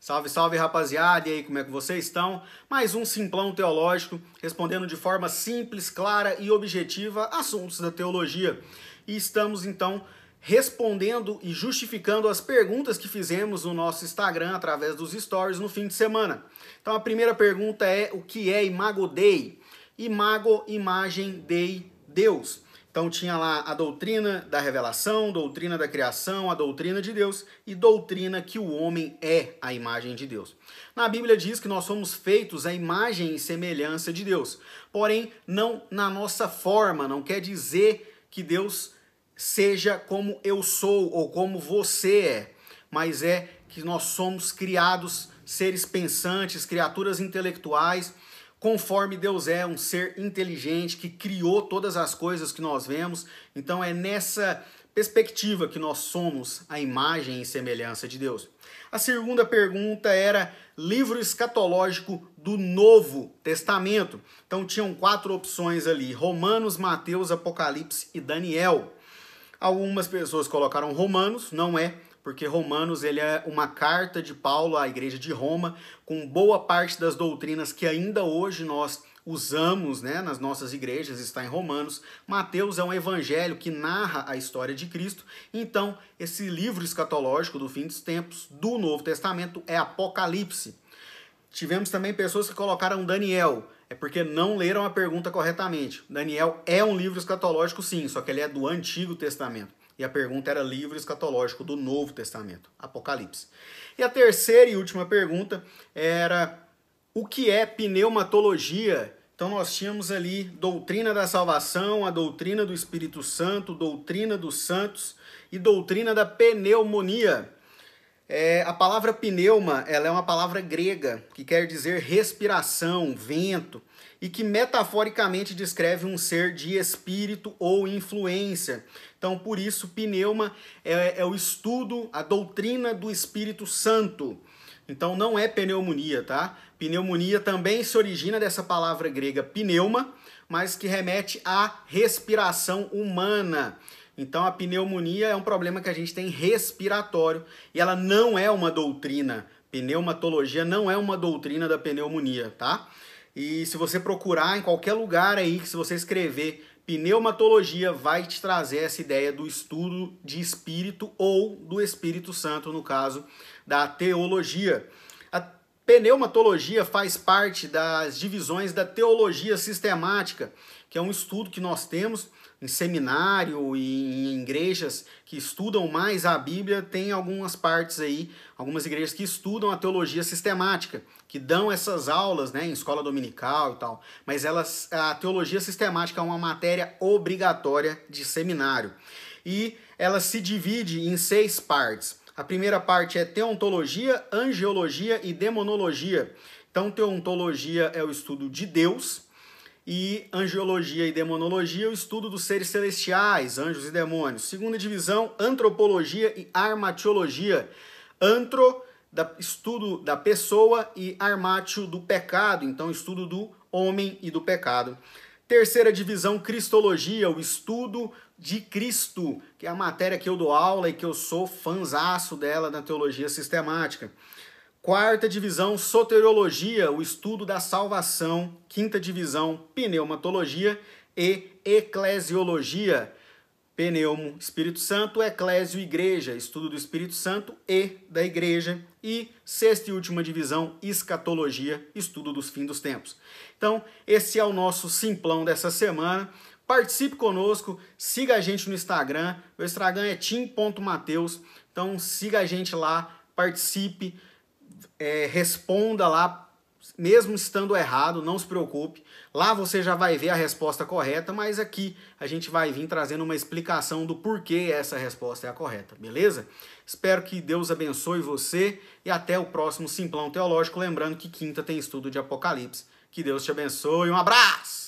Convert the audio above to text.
Salve, salve rapaziada, e aí como é que vocês estão? Mais um simplão teológico, respondendo de forma simples, clara e objetiva assuntos da teologia. E estamos então respondendo e justificando as perguntas que fizemos no nosso Instagram através dos stories no fim de semana. Então a primeira pergunta é: o que é Imago Dei? Imago, imagem, Dei, Deus. Então tinha lá a doutrina da revelação, doutrina da criação, a doutrina de Deus e doutrina que o homem é a imagem de Deus. Na Bíblia diz que nós somos feitos à imagem e semelhança de Deus, porém não na nossa forma, não quer dizer que Deus seja como eu sou ou como você é, mas é que nós somos criados seres pensantes, criaturas intelectuais conforme Deus é um ser inteligente que criou todas as coisas que nós vemos. Então é nessa perspectiva que nós somos a imagem e semelhança de Deus. A segunda pergunta era livro escatológico do Novo Testamento. Então tinham quatro opções ali: Romanos, Mateus, Apocalipse e Daniel. Algumas pessoas colocaram Romanos, não é porque Romanos ele é uma carta de Paulo à igreja de Roma, com boa parte das doutrinas que ainda hoje nós usamos né, nas nossas igrejas, está em Romanos. Mateus é um evangelho que narra a história de Cristo. Então, esse livro escatológico do fim dos tempos do Novo Testamento é Apocalipse. Tivemos também pessoas que colocaram Daniel, é porque não leram a pergunta corretamente. Daniel é um livro escatológico, sim, só que ele é do Antigo Testamento. E a pergunta era livro escatológico do Novo Testamento, Apocalipse. E a terceira e última pergunta era o que é pneumatologia? Então nós tínhamos ali doutrina da salvação, a doutrina do Espírito Santo, doutrina dos santos e doutrina da pneumonia. É, a palavra pneuma ela é uma palavra grega que quer dizer respiração, vento, e que metaforicamente descreve um ser de espírito ou influência. Então, por isso, pneuma é, é o estudo, a doutrina do Espírito Santo. Então, não é pneumonia, tá? Pneumonia também se origina dessa palavra grega pneuma, mas que remete à respiração humana. Então a pneumonia é um problema que a gente tem respiratório e ela não é uma doutrina. Pneumatologia não é uma doutrina da pneumonia, tá? E se você procurar em qualquer lugar aí, que se você escrever pneumatologia, vai te trazer essa ideia do estudo de espírito ou do Espírito Santo, no caso da teologia. A pneumatologia faz parte das divisões da teologia sistemática, que é um estudo que nós temos em seminário e em igrejas que estudam mais a Bíblia, tem algumas partes aí, algumas igrejas que estudam a teologia sistemática, que dão essas aulas, né, em escola dominical e tal. Mas elas, a teologia sistemática é uma matéria obrigatória de seminário. E ela se divide em seis partes. A primeira parte é teontologia, angiologia e demonologia. Então, teontologia é o estudo de Deus, e angiologia e demonologia, o estudo dos seres celestiais, anjos e demônios. Segunda divisão, antropologia e armatiologia. Antro, da, estudo da pessoa e armatio do pecado, então estudo do homem e do pecado. Terceira divisão, cristologia, o estudo de Cristo, que é a matéria que eu dou aula e que eu sou fanzaço dela na teologia sistemática. Quarta divisão, soteriologia, o estudo da salvação. Quinta divisão, pneumatologia e eclesiologia. Pneumo, Espírito Santo, eclésio, igreja, estudo do Espírito Santo e da igreja. E sexta e última divisão, escatologia, estudo dos fins dos tempos. Então, esse é o nosso simplão dessa semana. Participe conosco, siga a gente no Instagram. O Instagram é tim.mateus. Então, siga a gente lá, participe é, responda lá, mesmo estando errado, não se preocupe. Lá você já vai ver a resposta correta, mas aqui a gente vai vir trazendo uma explicação do porquê essa resposta é a correta, beleza? Espero que Deus abençoe você e até o próximo Simplão Teológico. Lembrando que quinta tem estudo de Apocalipse. Que Deus te abençoe. Um abraço!